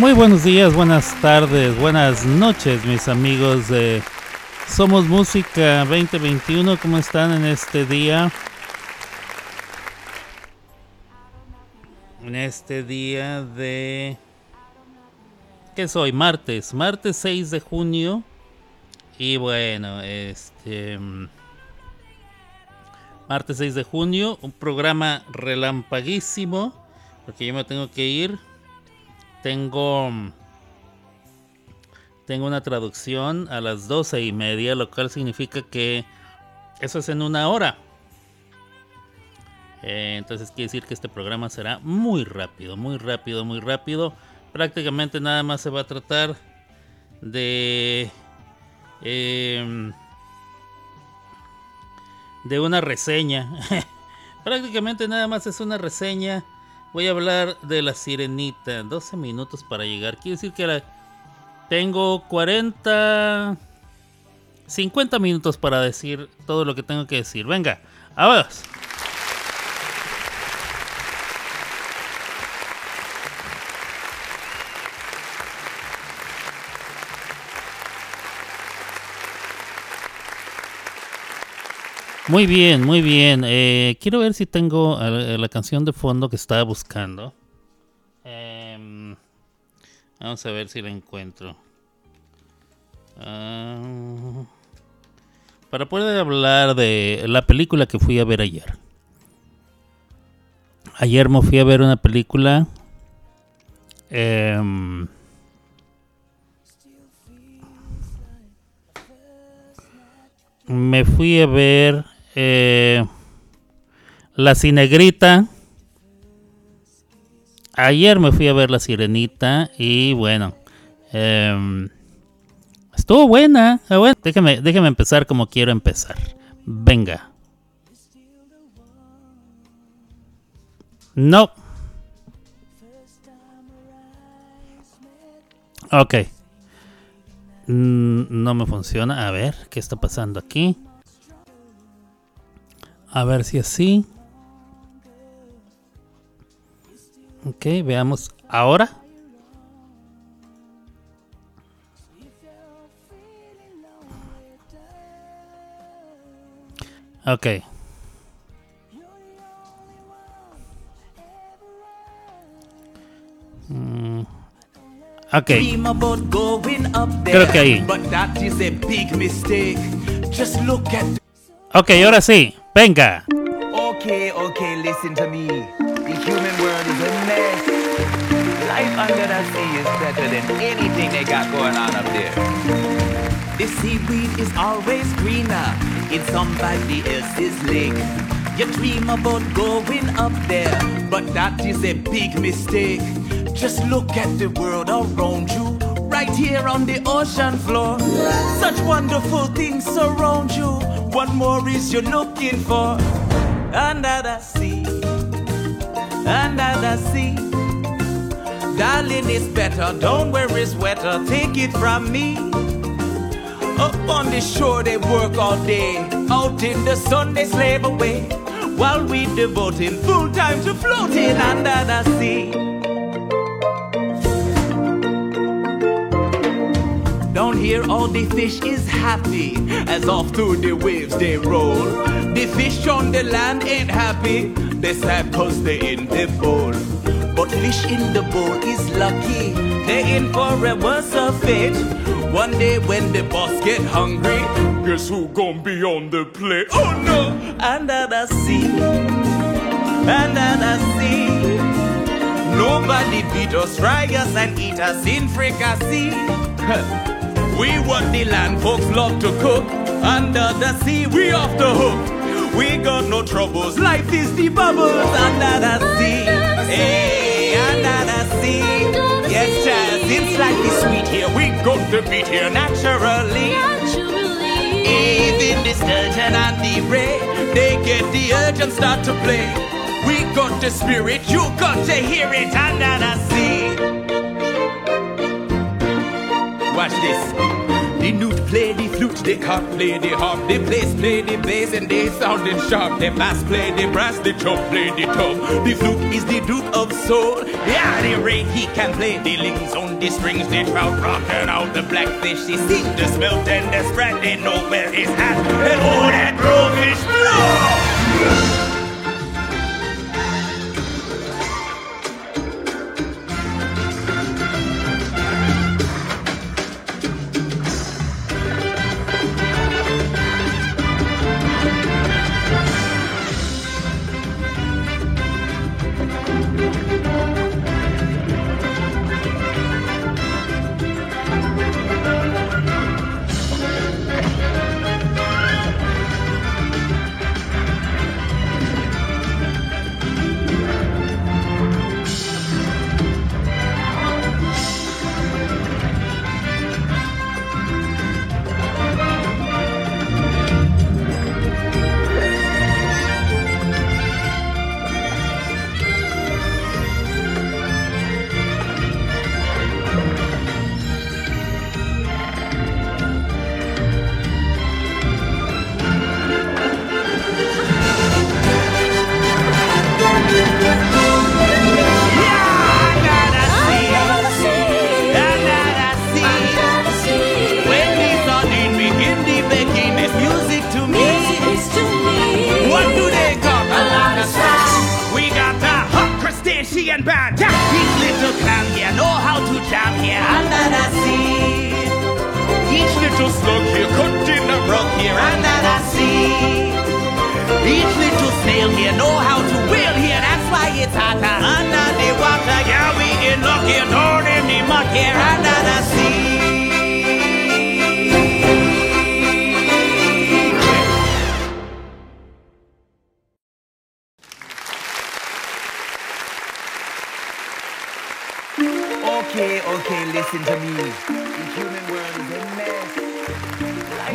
Muy buenos días, buenas tardes, buenas noches, mis amigos de Somos Música 2021. ¿Cómo están en este día? En este día de... ¿Qué soy? Martes, martes 6 de junio. Y bueno, este... Martes 6 de junio, un programa relampaguísimo, porque yo me tengo que ir. Tengo... Tengo una traducción a las doce y media, lo cual significa que eso es en una hora. Eh, entonces quiere decir que este programa será muy rápido, muy rápido, muy rápido. Prácticamente nada más se va a tratar de... em, de una reseña. Prácticamente nada más es una reseña. Voy a hablar de la sirenita. 12 minutos para llegar. Quiere decir que la- tengo 40... 50 minutos para decir todo lo que tengo que decir. Venga, vamos. Muy bien, muy bien. Eh, quiero ver si tengo eh, la canción de fondo que estaba buscando. Em, vamos a ver si la encuentro. Ah, para poder hablar de la película que fui a ver ayer. Ayer me fui a ver una película. em, me fui a ver eh, La Cinegrita. Ayer me fui a ver La Sirenita y bueno, em, estuvo buena. Ah, bueno, déjame, déjame empezar como quiero empezar. Venga. No. Ok. Mm, No me funciona. A ver, ¿qué está pasando aquí? A ver si así. Ok, veamos ahora. Ok. Mm, Ok. Creo que ahí. Ok, ahora sí. Venga. Okay, okay, listen to me. The human world is a mess. Life under the sea is better than anything they got going on up there. The seaweed is always greener in somebody else's lake. You dream about going up there, but that is a big mistake. Just look at the world around you, right here on the ocean floor. Such wonderful things surround you. What more is you looking for? Under the sea, under the sea. Darling, it's better. Don't worry, it's wetter. Take it from me. Up on the shore they work all day. Out in the sun they slave away. While we devoting full time to floating under the sea. Here all the fish is happy as off through the waves they roll. The fish on the land ain't happy. They sad cause they in the bowl. But fish in the bowl is lucky. They in for a worse of fate. One day when the boss get hungry, guess who gon' be on the plate? Oh no! Under the sea, under the sea. Nobody beat us, fry us and eat us in fricassee. we what the land folks love to cook. Under the sea, we off the hook. We got no troubles. Life is the bubbles under the sea. Hey, under the sea. Yes, child, it's like the sweet here. We got the beat here naturally. Even the sturgeon and the ray, they get the urge and start to play. We got the spirit, you got to hear it under the sea. Watch this. The newt play the flute, the cock play the harp, the bass play the bass, and they sounding sharp. The bass play the brass, the chop play the top. The flute is the duke of soul. Yeah, the ray he can play the lings on the strings, the trout rocking out the blackfish. He see the smelt and the spread, they know where he's at. And oh, that blowfish blow!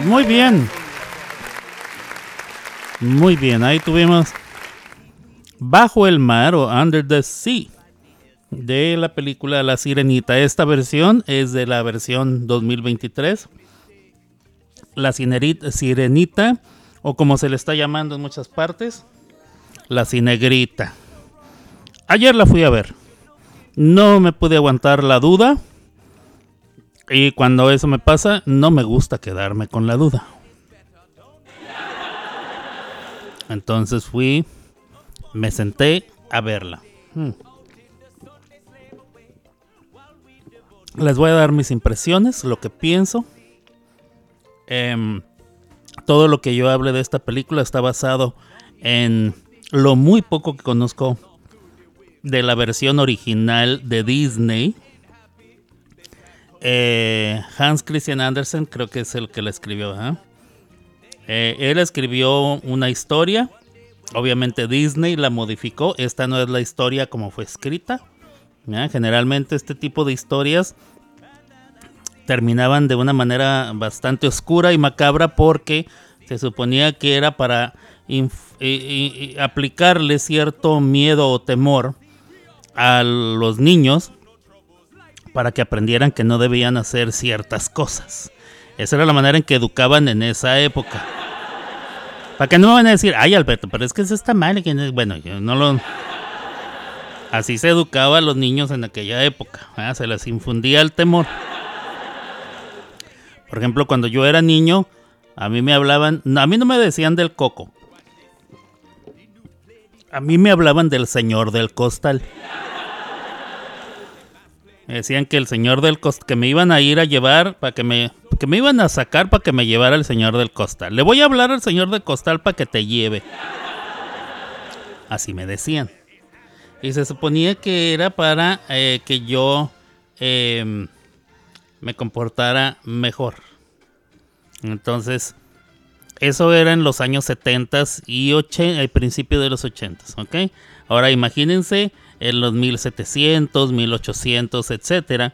Muy bien. Muy bien, ahí tuvimos Bajo el mar o Under the Sea de la película La Sirenita. Esta versión es de la versión 2023. La Sirenita o como se le está llamando en muchas partes, La Cinegrita. Ayer la fui a ver. No me pude aguantar la duda. Y cuando eso me pasa, no me gusta quedarme con la duda. Entonces fui, me senté a verla. Hmm. Les voy a dar mis impresiones, lo que pienso. Em, todo lo que yo hable de esta película está basado en lo muy poco que conozco de la versión original de Disney. Eh, Hans Christian Andersen creo que es el que la escribió. Eh, él escribió una historia. Obviamente Disney la modificó. Esta no es la historia como fue escrita. Generalmente este tipo de historias terminaban de una manera bastante oscura y macabra porque se suponía que era para y aplicarle cierto miedo o temor a los niños para que aprendieran que no debían hacer ciertas cosas. Esa era la manera en que educaban en esa época. Para que no me van a decir, ay Alberto, pero es que eso está mal. y que no-". Bueno, yo no lo... Así se educaba a los niños en aquella época. Se les infundía el temor. Por ejemplo, cuando yo era niño, a mí me hablaban, a mí no me decían del coco. A mí me hablaban del señor del costal. Me decían que el señor del costal, que me iban a ir a llevar, para que me, que me iban a sacar para que me llevara el señor del costal. Le voy a hablar al señor del costal para que te lleve. Así me decían. Y se suponía que era para eh, que yo em, me comportara mejor. Entonces, eso era en los años 70 y 80, al principio de los 80, ¿ok? Ahora imagínense en los 1700, 1800, etcétera,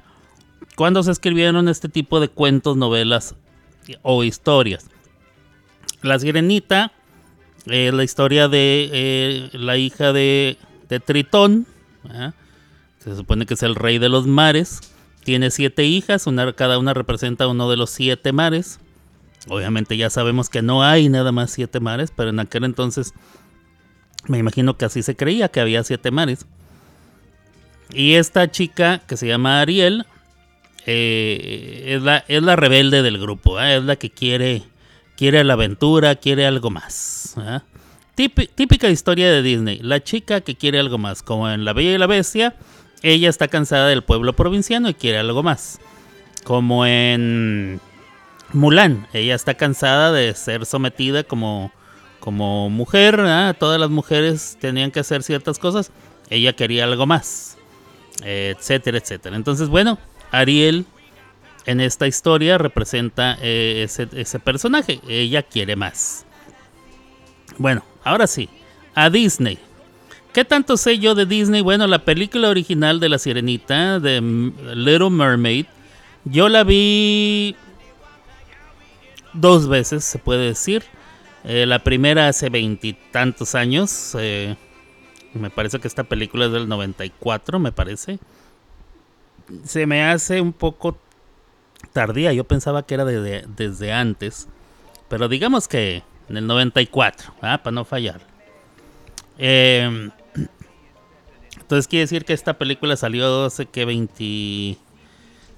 cuando se escribieron este tipo de cuentos, novelas o historias. La Sirenita es la historia de eh, la hija de, de Tritón, ¿verdad? se supone que es el rey de los mares, Tiene siete hijas, una, cada una representa uno de los siete mares. Obviamente ya sabemos que no hay nada más siete mares, pero en aquel entonces me imagino que así se creía que había siete mares. Y esta chica que se llama Ariel eh, es, la, es la rebelde del grupo, ¿eh? es la que quiere, quiere la aventura, quiere algo más. ¿eh? típica historia de Disney, la chica que quiere algo más, como en La Bella y la Bestia, ella está cansada del pueblo provinciano y quiere algo más. Como en Mulan, ella está cansada de ser sometida como, como mujer, todas las mujeres tenían que hacer ciertas cosas, ella quería algo más, etcétera, etcétera. Entonces, bueno, Ariel en esta historia representa eh, ese, personaje, ella quiere más. Bueno, ahora sí, a Disney. ¿Qué tanto sé yo de Disney? Bueno, la película original de La Sirenita, de Little Mermaid, yo la vi dos veces, se puede decir. Eh, la primera hace veintitantos años. Eh, me parece que esta película es del 94, me parece. Se me hace un poco tardía. Yo pensaba que era desde antes. Pero digamos que en el 94, para no fallar. Eh, entonces quiere decir que esta película salió hace que 20,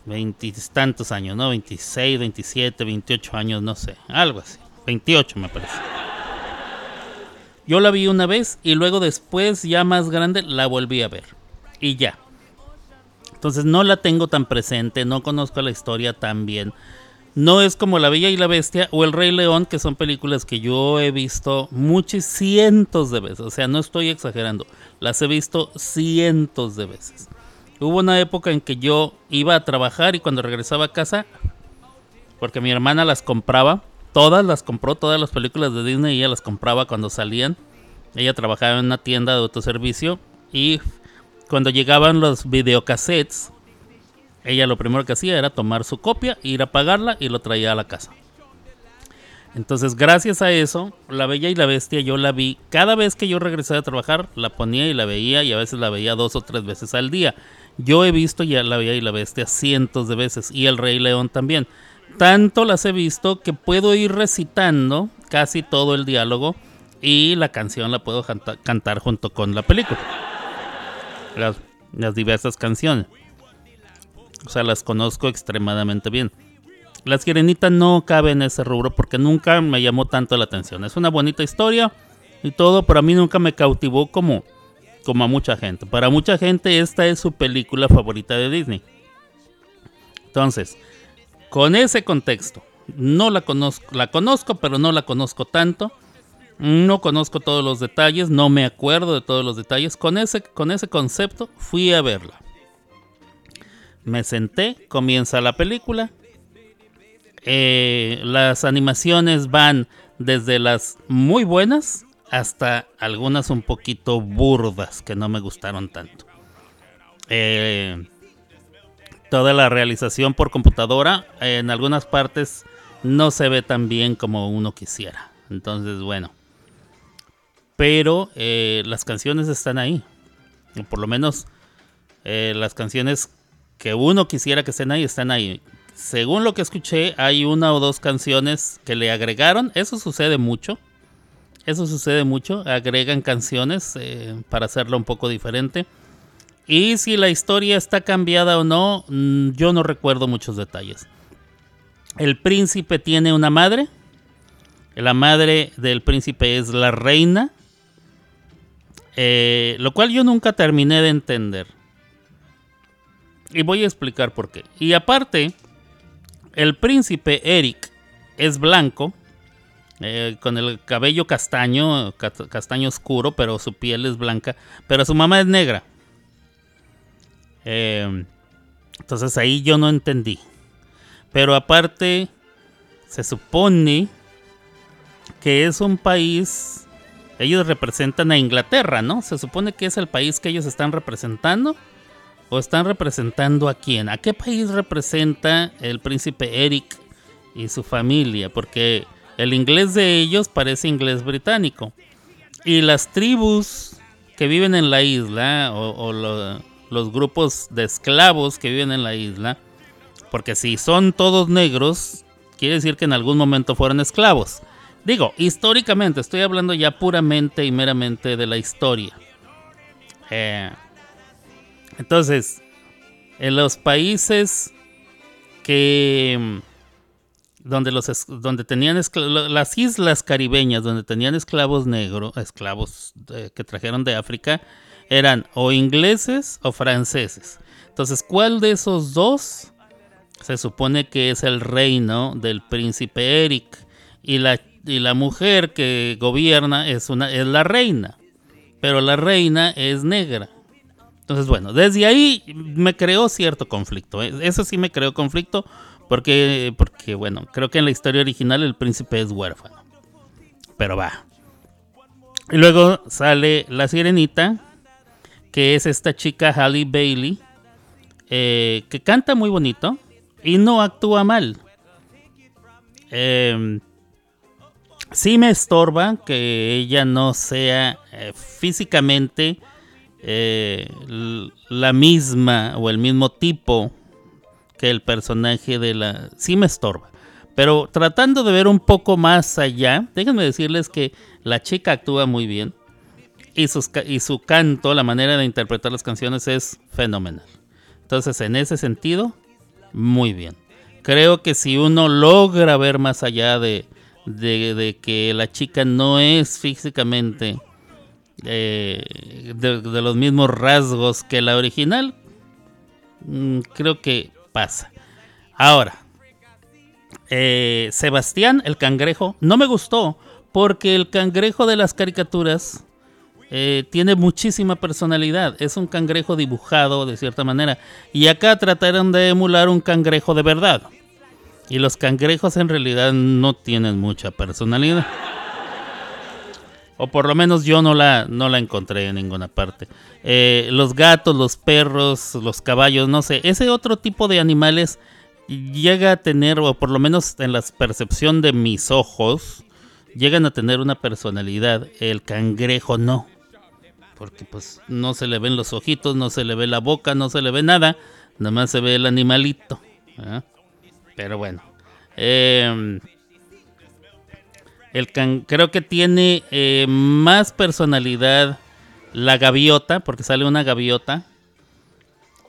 20 tantos años, ¿no? 26, 27, 28 años, no sé, algo así. 28 me parece. Yo la vi una vez y luego después, ya más grande, la volví a ver. Y ya. Entonces no la tengo tan presente, no conozco la historia tan bien. No es como La Bella y la Bestia o El Rey León, que son películas que yo he visto muchos cientos de veces. O sea, no estoy exagerando. Las he visto cientos de veces. Hubo una época en que yo iba a trabajar y cuando regresaba a casa, porque mi hermana las compraba, todas las compró, todas las películas de Disney, ella las compraba cuando salían. Ella trabajaba en una tienda de autoservicio y cuando llegaban los videocassettes, ella lo primero que hacía era tomar su copia, ir a pagarla y lo traía a la casa. Entonces, gracias a eso, La Bella y la Bestia yo la vi. Cada vez que yo regresé a trabajar, la ponía y la veía y a veces la veía dos o tres veces al día. Yo he visto ya La Bella y la Bestia cientos de veces y El Rey León también. Tanto las he visto que puedo ir recitando casi todo el diálogo y la canción la puedo cantar junto con la película. las diversas canciones. O sea, las conozco extremadamente bien. La Sirenita no cabe en ese rubro porque nunca me llamó tanto la atención. Es una bonita historia y todo, pero a mí nunca me cautivó como, como a mucha gente. Para mucha gente esta es su película favorita de Disney. Entonces, con ese contexto, no la conozco, la conozco, pero no la conozco tanto. No conozco todos los detalles, no me acuerdo de todos los detalles. Con ese, con ese concepto fui a verla. Me senté, comienza la película. Eh, las animaciones van desde las muy buenas hasta algunas un poquito burdas que no me gustaron tanto. Eh, toda la realización por computadora en algunas partes no se ve tan bien como uno quisiera. Entonces, bueno. Pero eh, las canciones están ahí. por lo menos las canciones que uno quisiera que estén ahí, están ahí. Según lo que escuché, hay una o dos canciones que le agregaron. Eso sucede mucho. Eso sucede mucho. Agregan canciones eh, para hacerlo un poco diferente. Y si la historia está cambiada o no, mm, yo no recuerdo muchos detalles. El príncipe tiene una madre. La madre del príncipe es la reina. Eh, lo cual yo nunca terminé de entender. Y voy a explicar por qué. Y aparte, el príncipe Eric es blanco, eh, con el cabello castaño, castaño oscuro, pero su piel es blanca, pero su mamá es negra. Eh, entonces ahí yo no entendí. Pero aparte, se supone que es un país, ellos representan a Inglaterra, ¿no? Se supone que es el país que ellos están representando o están representando a quién? ¿A qué país representa el príncipe Eric y su familia? Porque el inglés de ellos parece inglés británico. Y las tribus que viven en la isla o, los grupos de esclavos que viven en la isla, porque si son todos negros, quiere decir que en algún momento fueron esclavos. Digo, históricamente, estoy hablando ya puramente y meramente de la historia. Eh, entonces, en los países que donde los donde tenían las islas caribeñas donde tenían esclavos negros, esclavos eh, que trajeron de África, eran o ingleses o franceses. Entonces, ¿cuál de esos dos se supone que es el reino del príncipe Eric y la y la mujer que gobierna es una es la reina, pero la reina es negra. Entonces, bueno, desde ahí me creó cierto conflicto. ¿eh? Eso sí me creó conflicto porque, porque, bueno, creo que en la historia original el príncipe es huérfano. Pero va. Y luego sale la sirenita, que es esta chica Halle Bailey, eh, que canta muy bonito y no actúa mal. Eh, sí me estorba que ella no sea eh, físicamente eh, la misma o el mismo tipo que el personaje de la... Sí me estorba. Pero tratando de ver un poco más allá, déjenme decirles que la chica actúa muy bien. Y, su canto, la manera de interpretar las canciones es fenomenal. Entonces, en ese sentido, muy bien. Creo que si uno logra ver más allá de, de, que la chica no es físicamente eh, de, los mismos rasgos que la original, mm, creo que pasa. Ahora, eh, Sebastián, el cangrejo, no me gustó porque el cangrejo de las caricaturas eh, tiene muchísima personalidad. Es un cangrejo dibujado de cierta manera. Y acá trataron de emular un cangrejo de verdad. Y los cangrejos en realidad no tienen mucha personalidad. O por lo menos yo no la, no la encontré en ninguna parte. Eh, los gatos, los perros, los caballos, no sé. Ese otro tipo de animales llega a tener, o por lo menos en la percepción de mis ojos, llegan a tener una personalidad. El cangrejo no. Porque pues no se le ven los ojitos, no se le ve la boca, no se le ve nada. Nada más se ve el animalito. Pero bueno. Eh, el creo que tiene eh, más personalidad la gaviota, porque sale una gaviota.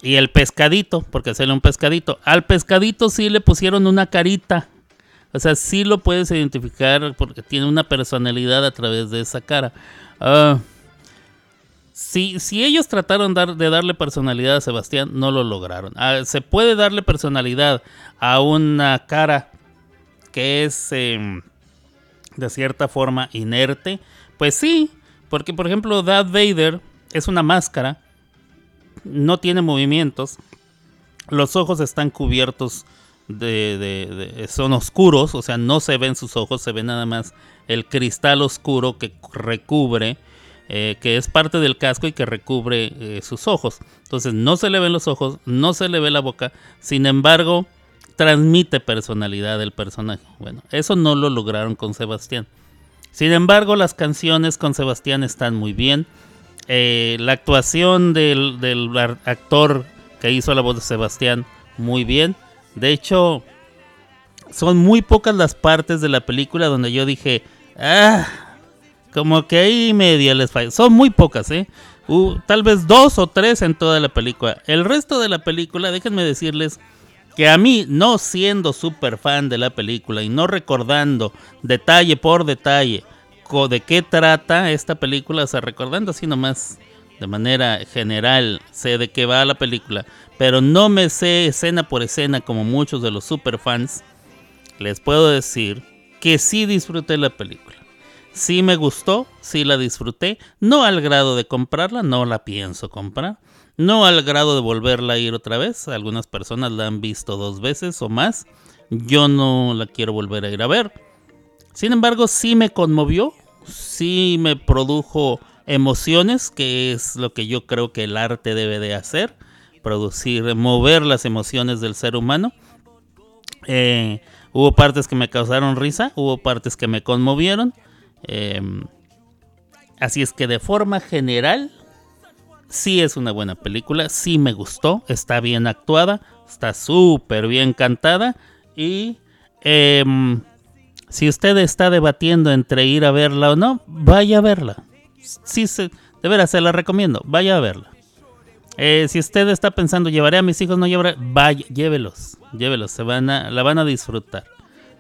Y el pescadito, porque sale un pescadito. Al pescadito sí le pusieron una carita. O sea, sí lo puedes identificar porque tiene una personalidad a través de esa cara. Uh, si, ellos trataron de darle personalidad a Sebastián, no lo lograron. Ah, se puede darle personalidad a una cara que es em, de cierta forma inerte. Pues sí, porque por ejemplo Darth Vader es una máscara, no tiene movimientos, los ojos están cubiertos de, son oscuros, o sea, no se ven sus ojos, se ve nada más el cristal oscuro que recubre eh, que es parte del casco y que recubre eh, sus ojos. Entonces no se le ven los ojos, no se le ve la boca, sin embargo transmite personalidad del personaje. Bueno, eso no lo lograron con Sebastián. Sin embargo, las canciones con Sebastián están muy bien. Eh, la actuación del, del, actor que hizo la voz de Sebastián, muy bien. De hecho, son muy pocas las partes de la película donde yo dije, ah, como que ahí media les falla. Son muy pocas, ¿eh? tal vez dos o tres en toda la película. El resto de la película, déjenme decirles que a mí, no siendo súper fan de la película y no recordando detalle por detalle de qué trata esta película, o sea, recordando así nomás de manera general, sé de qué va la película, pero no me sé escena por escena como muchos de los super fans, les puedo decir que sí disfruté la película. Sí me gustó, sí la disfruté, no al grado de comprarla, no la pienso comprar, no al grado de volverla a ir otra vez, algunas personas la han visto dos veces o más, yo no la quiero volver a ir a ver. Sin embargo, sí me conmovió, sí me produjo emociones, que es lo que yo creo que el arte debe de hacer, producir, mover las emociones del ser humano. Eh, hubo partes que me causaron risa, hubo partes que me conmovieron. Em, así es que de forma general, sí es una buena película, sí me gustó, está bien actuada, está súper bien cantada y em, si usted está debatiendo entre ir a verla o no, vaya a verla. Sí, se, de veras, se la recomiendo, vaya a verla. Eh, si usted está pensando, llevaré a mis hijos, no llevaré, vaya, llévelos, llévelos, se van a, la van a disfrutar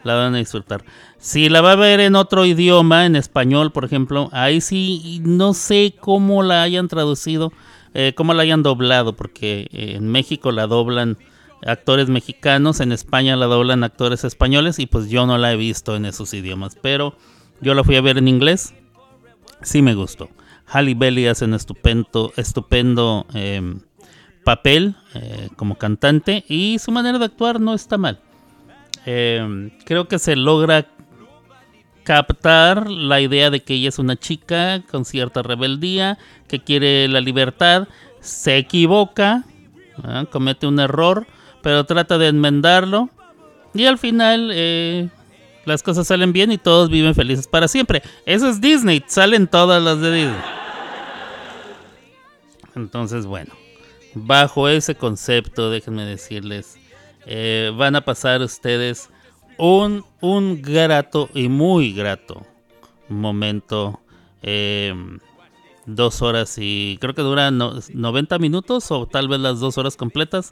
la van a disfrutar. Si la va a ver en otro idioma, en español, por ejemplo, ahí sí no sé cómo la hayan traducido, eh, cómo la hayan doblado, porque eh, en México la doblan actores mexicanos, en España la doblan actores españoles y pues yo no la he visto en esos idiomas, pero yo la fui a ver en inglés, sí me gustó. Halle Belly hace un estupendo, estupendo em, papel eh, como cantante y su manera de actuar no está mal. Em, creo que se logra captar la idea de que ella es una chica con cierta rebeldía, que quiere la libertad, se equivoca, comete un error, pero trata de enmendarlo y al final eh, las cosas salen bien y todos viven felices para siempre. Eso es Disney, salen todas las de Disney. Entonces, bueno, bajo ese concepto, déjenme decirles eh, van a pasar ustedes un, un grato y muy grato momento. Em, dos horas y creo que dura 90 minutos o tal vez las dos horas completas.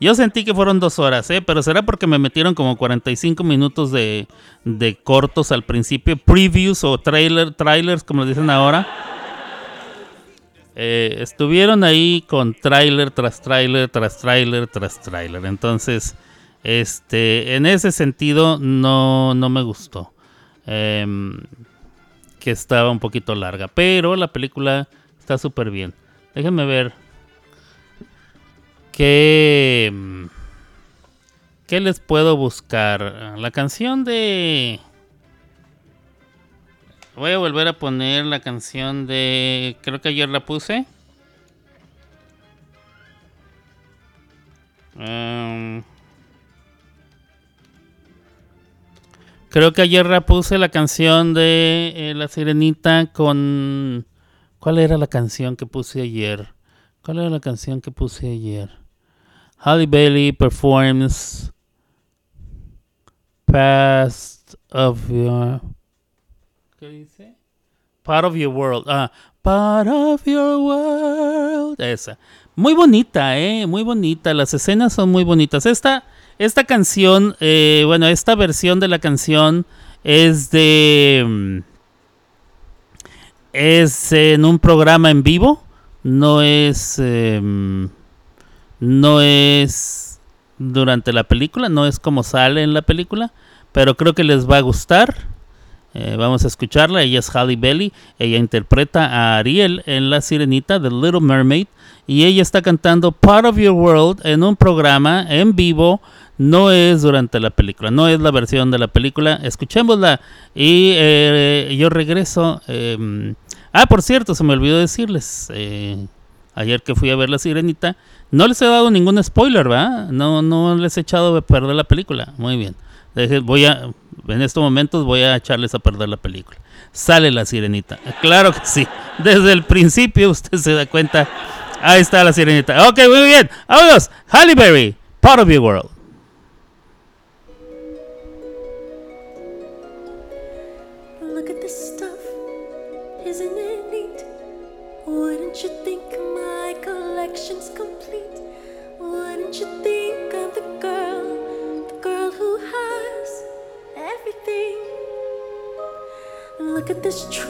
Yo sentí que fueron dos horas, ¿eh? pero será porque me metieron como 45 minutos de, de cortos al principio, previews o trailer, trailers como dicen ahora. Eh, estuvieron ahí con trailer tras trailer tras trailer tras trailer. Entonces, este, en ese sentido no, no me gustó. Em, que estaba un poquito larga. Pero la película está súper bien. Déjenme ver. ¿Qué, ¿Qué les puedo buscar? La canción de... Voy a volver a poner la canción de... Creo que ayer la puse. Um, creo que ayer la puse la canción de eh, La Sirenita con... ¿Cuál era la canción que puse ayer? ¿Cuál era la canción que puse ayer? Halle Bailey performs Past of Your... ¿Qué dice? Part of Your World. Ah, Part of Your World. Esa. Muy bonita, ¿eh? Muy bonita. Las escenas son muy bonitas. Esta, esta canción, eh, bueno, esta versión de la canción es de... Mm, es en un programa en vivo. No es... Em, no es durante la película. No es como sale en la película. Pero creo que les va a gustar. Eh, vamos a escucharla. Ella es Halle Belly. Ella interpreta a Ariel en La Sirenita, The Little Mermaid. Y ella está cantando Part of Your World en un programa en vivo. No es durante la película, no es la versión de la película. Escuchémosla. Y eh, yo regreso. Em, ah, por cierto, se me olvidó decirles. Eh, ayer que fui a ver La Sirenita. No les he dado ningún spoiler, ¿verdad? No, no les he echado a perder la película. Muy bien. Voy a, en estos momentos voy a echarles a perder la película. Sale la sirenita. Claro que sí. Desde el principio usted se da cuenta. Ahí está la sirenita. Ok, muy bien. Halle Berry, part of your world. this true?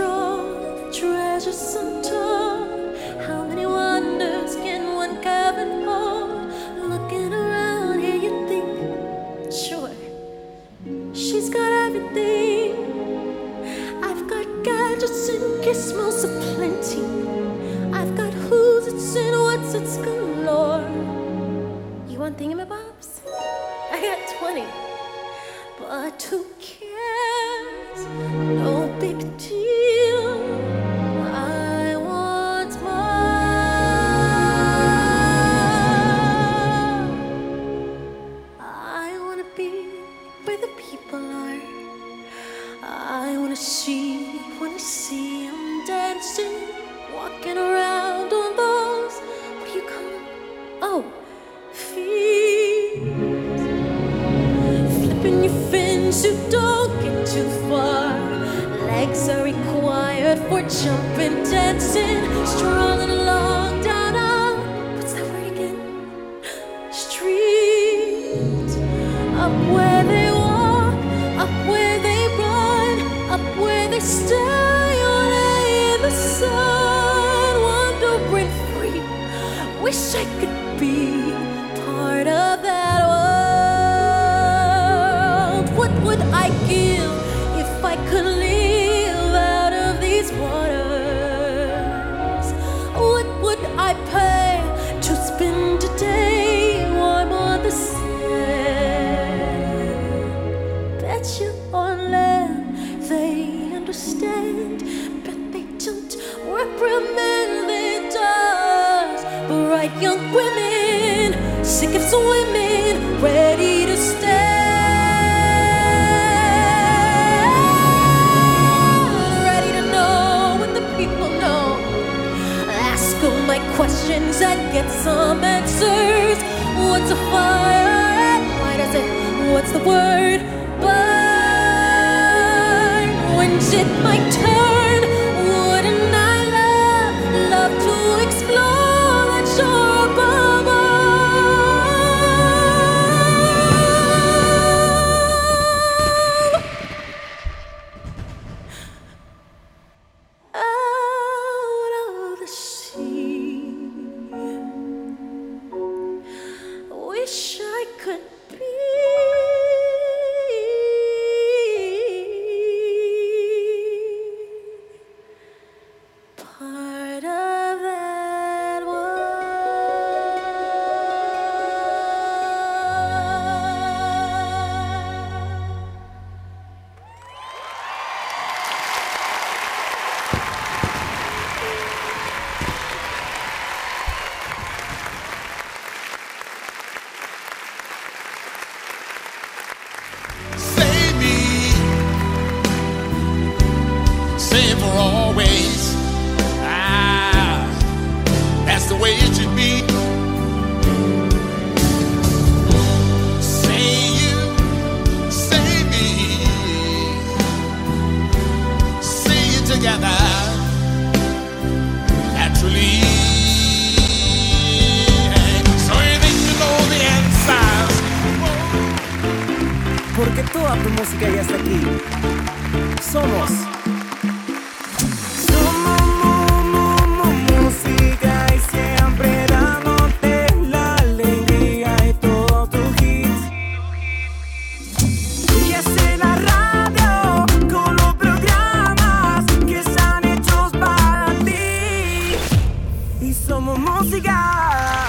Y somos música.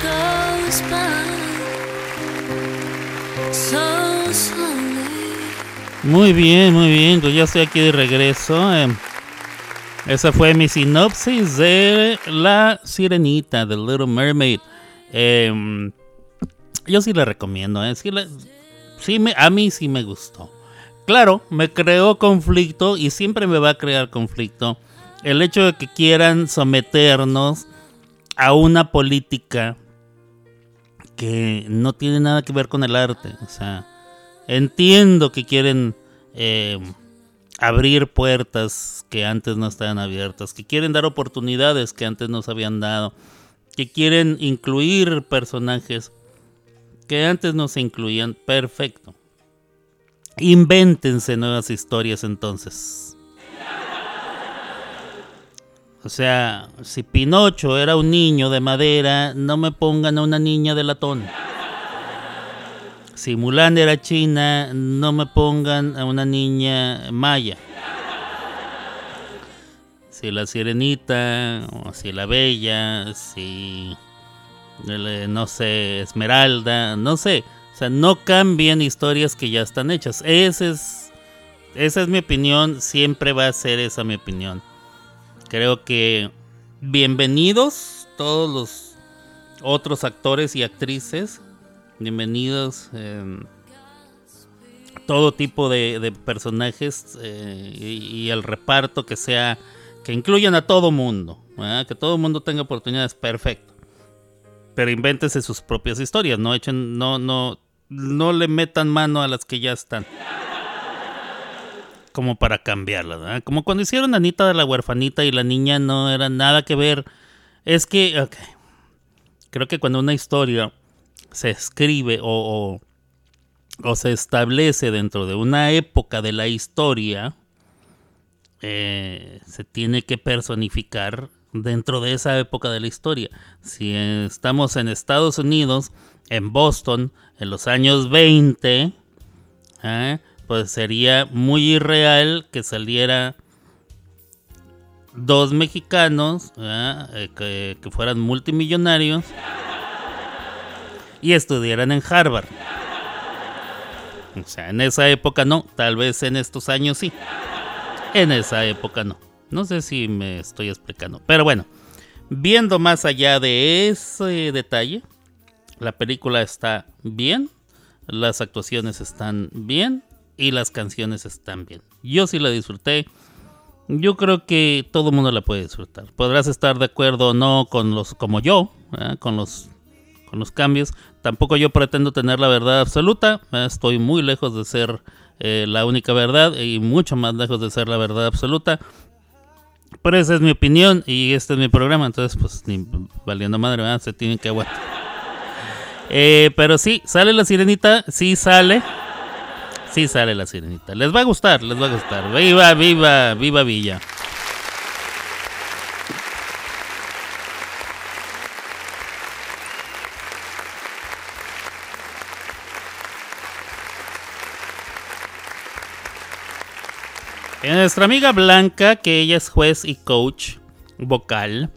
goes by so slowly. Muy bien, muy bien. Pues ya estoy aquí de regreso. em, esa fue mi sinopsis de La Sirenita, The Little Mermaid. Em, yo sí la recomiendo. ¿eh? Sí la- sí me, a mí sí me gustó. Claro, me creó conflicto y siempre me va a crear conflicto el hecho de que quieran someternos a una política que no tiene nada que ver con el arte. O sea, entiendo que quieren eh, abrir puertas que antes no estaban abiertas, que quieren dar oportunidades que antes no se habían dado, que quieren incluir personajes que antes no se incluían. Perfecto. Invéntense nuevas historias entonces. O sea, si Pinocho era un niño de madera, no me pongan a una niña de latón. Si Mulan era china, no me pongan a una niña maya. Si la sirenita, o si la bella, si el, no sé, Esmeralda, no sé. O sea, no cambien historias que ya están hechas. Ese es, esa es mi opinión, siempre va a ser esa mi opinión. Creo que bienvenidos todos los otros actores y actrices. Bienvenidos eh, todo tipo de, personajes eh, y, el reparto que sea que incluyan a todo mundo, que todo mundo tenga oportunidades, perfecto. Pero invéntense sus propias historias, no echen, no, no no le metan mano a las que ya están. Como para cambiarlas, ¿verdad? Como cuando hicieron Anita de la huerfanita y la niña no era nada que ver. Es que, ok. Creo que cuando una historia se escribe o, o, se establece dentro de una época de la historia, eh, se tiene que personificar dentro de esa época de la historia. Si estamos en Estados Unidos, en Boston, en los años 20, ¿eh? Pues sería muy irreal que saliera dos mexicanos ¿eh? Que, que fueran multimillonarios y estudiaran en Harvard. O sea, en esa época no, tal vez en estos años sí. En esa época no. No sé si me estoy explicando. Pero bueno, viendo más allá de ese detalle, la película está bien, las actuaciones están bien y las canciones están bien. Yo sí la disfruté. Yo creo que todo mundo la puede disfrutar. Podrás estar de acuerdo o no con los, como yo, ¿eh? con los, con los cambios. Tampoco yo pretendo tener la verdad absoluta. Estoy muy lejos de ser eh, la única verdad y mucho más lejos de ser la verdad absoluta. Pero esa es mi opinión y este es mi programa. Entonces, pues, ni valiendo madre, ¿verdad? se tienen que aguantar. Eh, pero sí, sale la sirenita, sí sale. Sí sale la sirenita. Les va a gustar, les va a gustar. Viva, viva, viva Villa. Nuestra amiga Blanca, que ella es juez y coach vocal,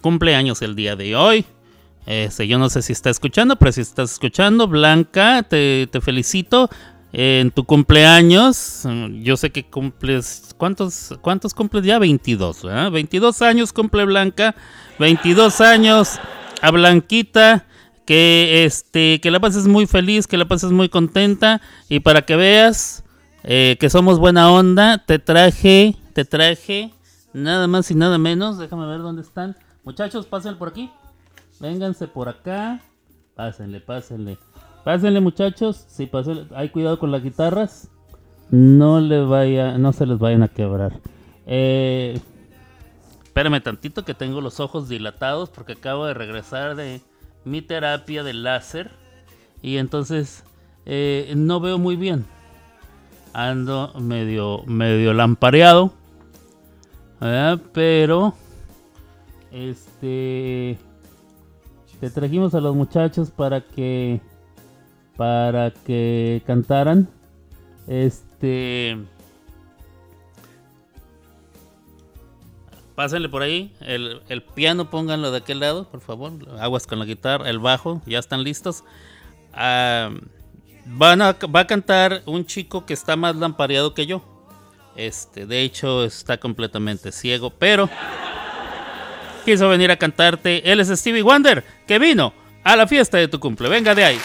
cumpleaños el día de hoy. Este, yo no sé si está escuchando, pero si estás escuchando, Blanca, te felicito en tu cumpleaños. Yo sé que cumples. ¿Cuántos, cuántos cumples ya? 22, ¿verdad? 22 años cumple Blanca. 22 años a Blanquita. Que, este, que la pases muy feliz, que la pases muy contenta. Y para que veas eh, que somos buena onda, te traje, te traje nada más y nada menos. Déjame ver dónde están. Muchachos, pásenle por aquí. Vénganse por acá. Pásenle, pásenle. Pásenle, muchachos. Sí, pásenle. Hay cuidado con las guitarras. No le vaya, no se les vayan a quebrar. Eh, espérame tantito que tengo los ojos dilatados porque acabo de regresar de mi terapia de láser y entonces eh, no veo muy bien. Ando medio, medio lampareado. Pero este te trajimos a los muchachos para que para que cantaran este pásenle por ahí el, el piano pónganlo de aquel lado por favor aguas con la guitarra el bajo ya están listos Ah, van a, va a cantar un chico que está más lampareado que yo este de hecho está completamente ciego pero quiso venir a cantarte. Él es Stevie Wonder, que vino a la fiesta de tu cumple. Venga de ahí.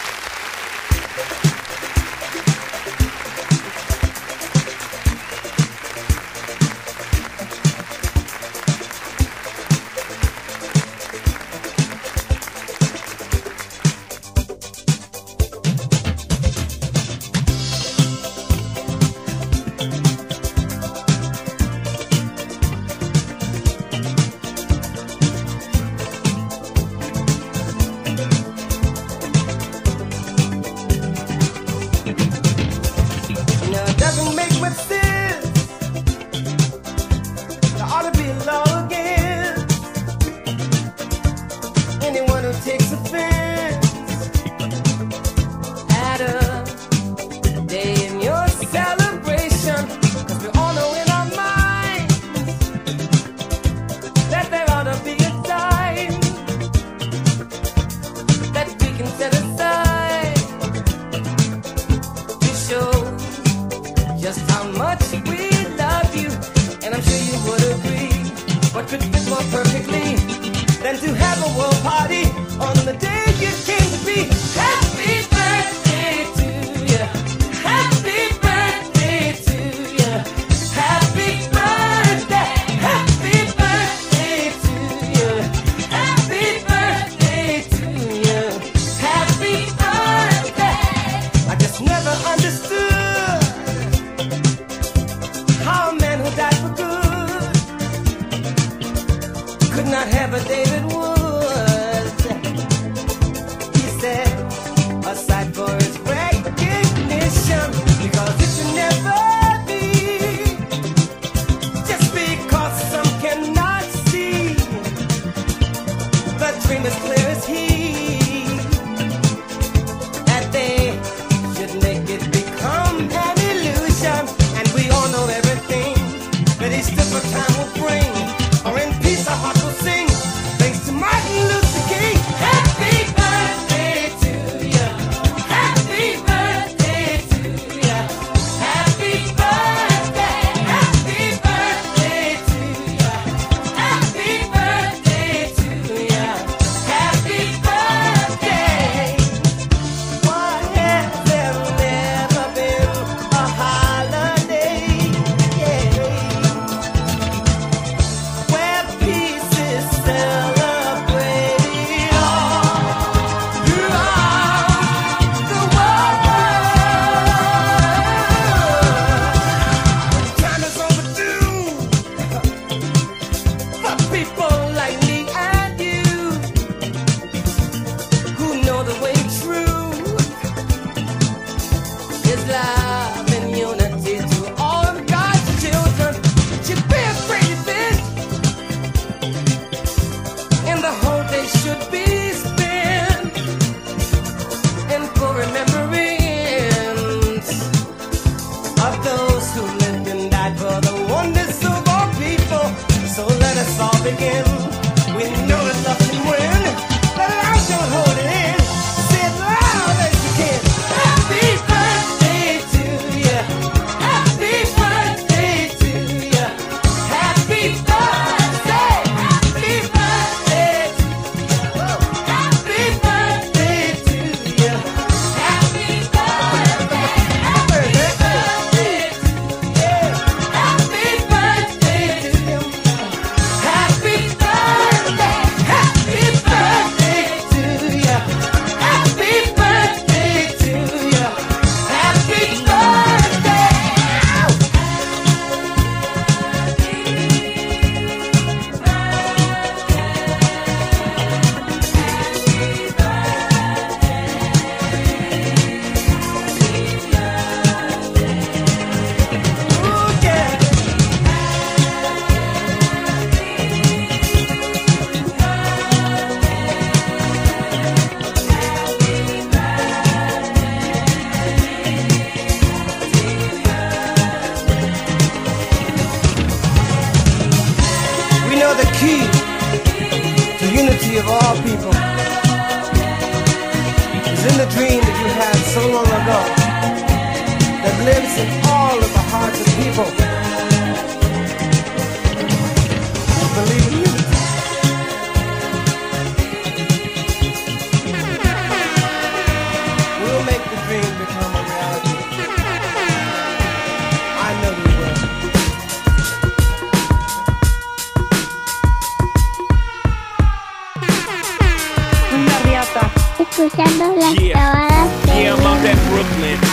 Escuchando las Yeah. Yeah, I'm out at Brooklyn.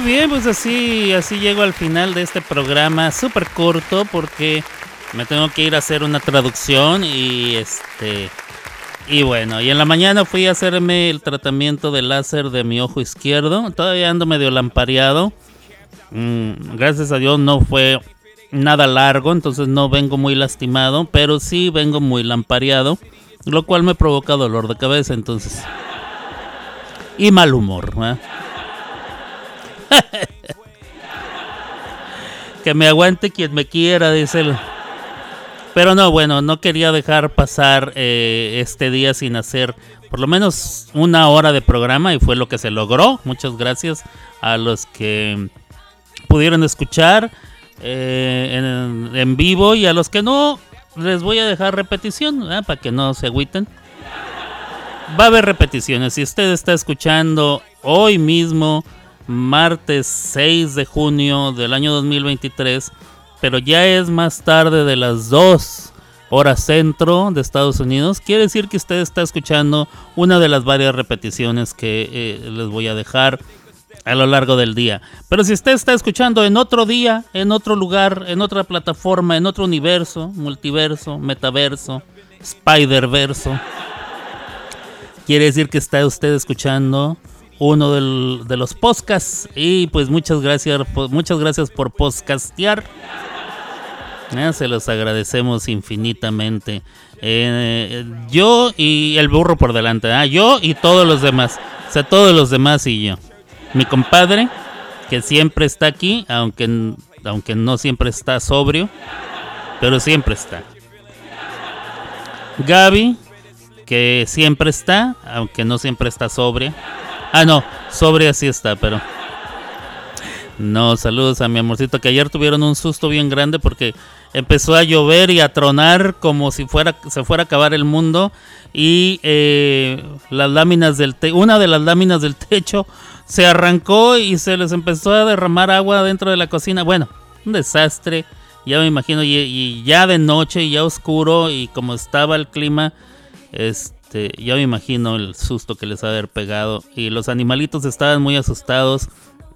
Muy bien, pues así, así llego al final de este programa súper corto porque me tengo que ir a hacer una traducción y este Y bueno, y en la mañana fui a hacerme el tratamiento de láser de mi ojo izquierdo. Todavía ando medio lampareado. Mm, gracias a Dios no fue nada largo, entonces no vengo muy lastimado, pero sí vengo muy lampareado, lo cual me provoca dolor de cabeza, entonces. Y mal humor. ¿eh? que me aguante quien me quiera, dice el... Pero no, bueno, no quería dejar pasar eh, este día sin hacer por lo menos una hora de programa y fue lo que se logró. Muchas gracias a los que pudieron escuchar eh, en, vivo y a los que no, les voy a dejar repetición para que no se agüiten. Va a haber repeticiones. Si usted está escuchando hoy mismo, martes 6 de junio del año 2023, pero ya es más tarde de las 2 horas centro de Estados Unidos, quiere decir que usted está escuchando una de las varias repeticiones que eh, les voy a dejar a lo largo del día. Pero si usted está escuchando en otro día, en otro lugar, en otra plataforma, en otro universo, multiverso, metaverso, spiderverso, quiere decir que está usted escuchando uno de los podcasts y pues muchas gracias, muchas gracias por podcastear. Se los agradecemos infinitamente. Eh, yo y el burro por delante. ah, Yo y todos los demás. O sea, todos los demás y yo. Mi compadre, que siempre está aquí, aunque, aunque no siempre está sobrio, pero siempre está. Gaby, que siempre está, aunque no siempre está sobria. Ah, no, sobria sí está, pero... No, saludos a mi amorcito, que ayer tuvieron un susto bien grande porque empezó a llover y a tronar como si fuera se fuera a acabar el mundo y eh, las láminas del una de las láminas del techo se arrancó y se les empezó a derramar agua dentro de la cocina. Bueno, un desastre. Ya me imagino y, y ya de noche y ya oscuro y como estaba el clima, este, ya me imagino el susto que les ha de haber pegado y los animalitos estaban muy asustados.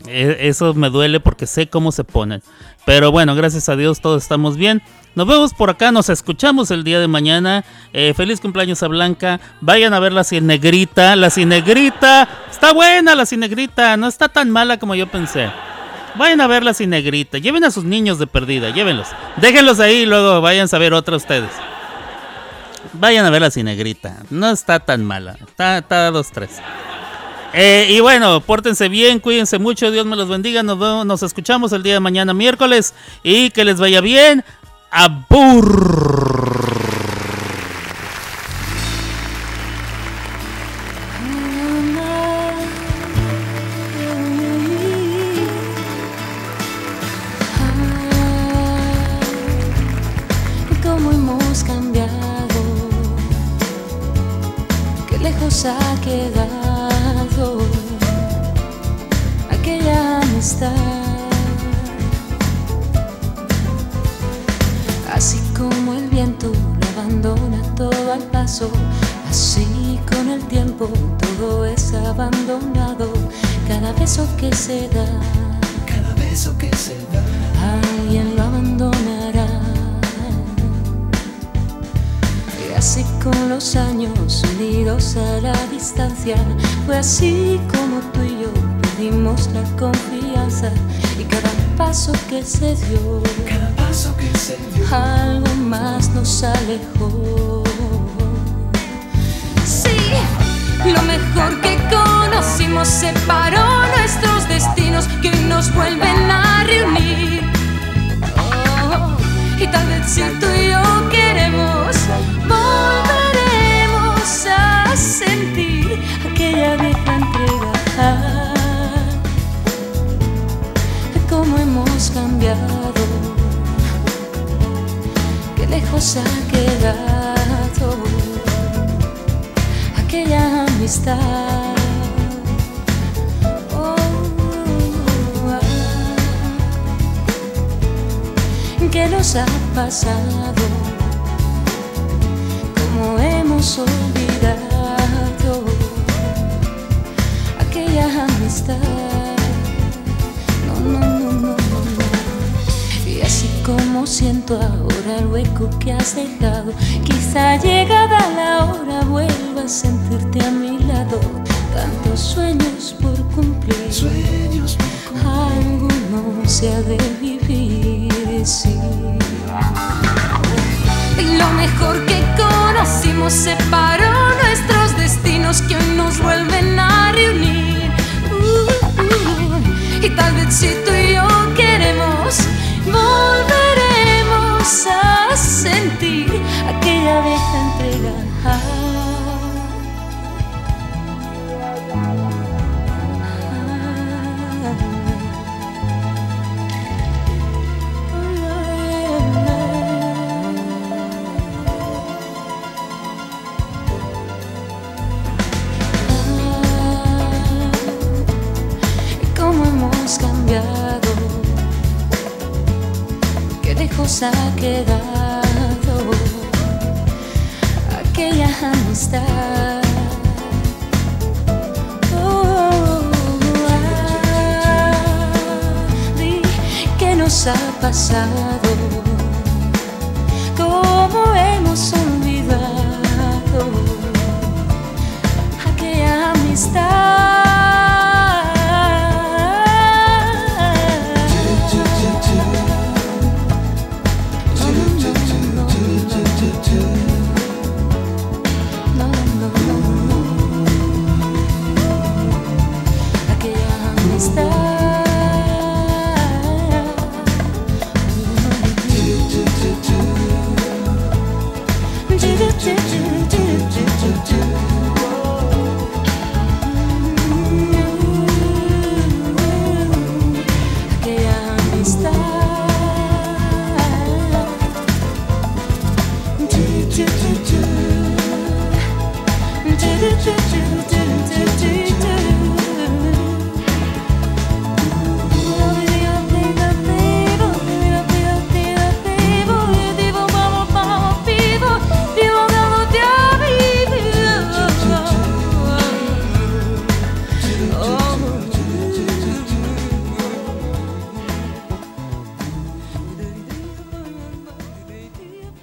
E- Eso me duele porque sé cómo se ponen. Pero bueno, gracias a Dios todos estamos bien. Nos vemos por acá, nos escuchamos el día de mañana. Eh, feliz cumpleaños a Blanca. Vayan a ver la cinegrita. La cinegrita. Está buena la cinegrita. No está tan mala como yo pensé. Vayan a ver la cinegrita. Lleven a sus niños de perdida. Llévenlos. Déjenlos ahí y luego vayan a ver otra ustedes. Vayan a ver la cinegrita. No está tan mala. Está, está dos, tres. Eh, y bueno, pórtense bien, cuídense mucho, Dios me los bendiga. Nos, nos escuchamos el día de mañana, miércoles. Y que les vaya bien. Abur. Amistad. Oh. ¿Qué nos ha pasado? ¿Cómo hemos olvidado aquella amistad? No, no, como siento ahora el hueco que has dejado. Quizá llegada la hora vuelva a sentirte a mi lado. Tantos sueños por cumplir. Sueños Alguno se ha de vivir, sí. Y lo mejor que conocimos separó nuestros destinos que hoy nos vuelven a reunir. Uh, uh. Y tal vez si quedado aquella amistad. Oh, ¿Qué nos ha pasado? ¿Cómo hemos olvidado aquella amistad?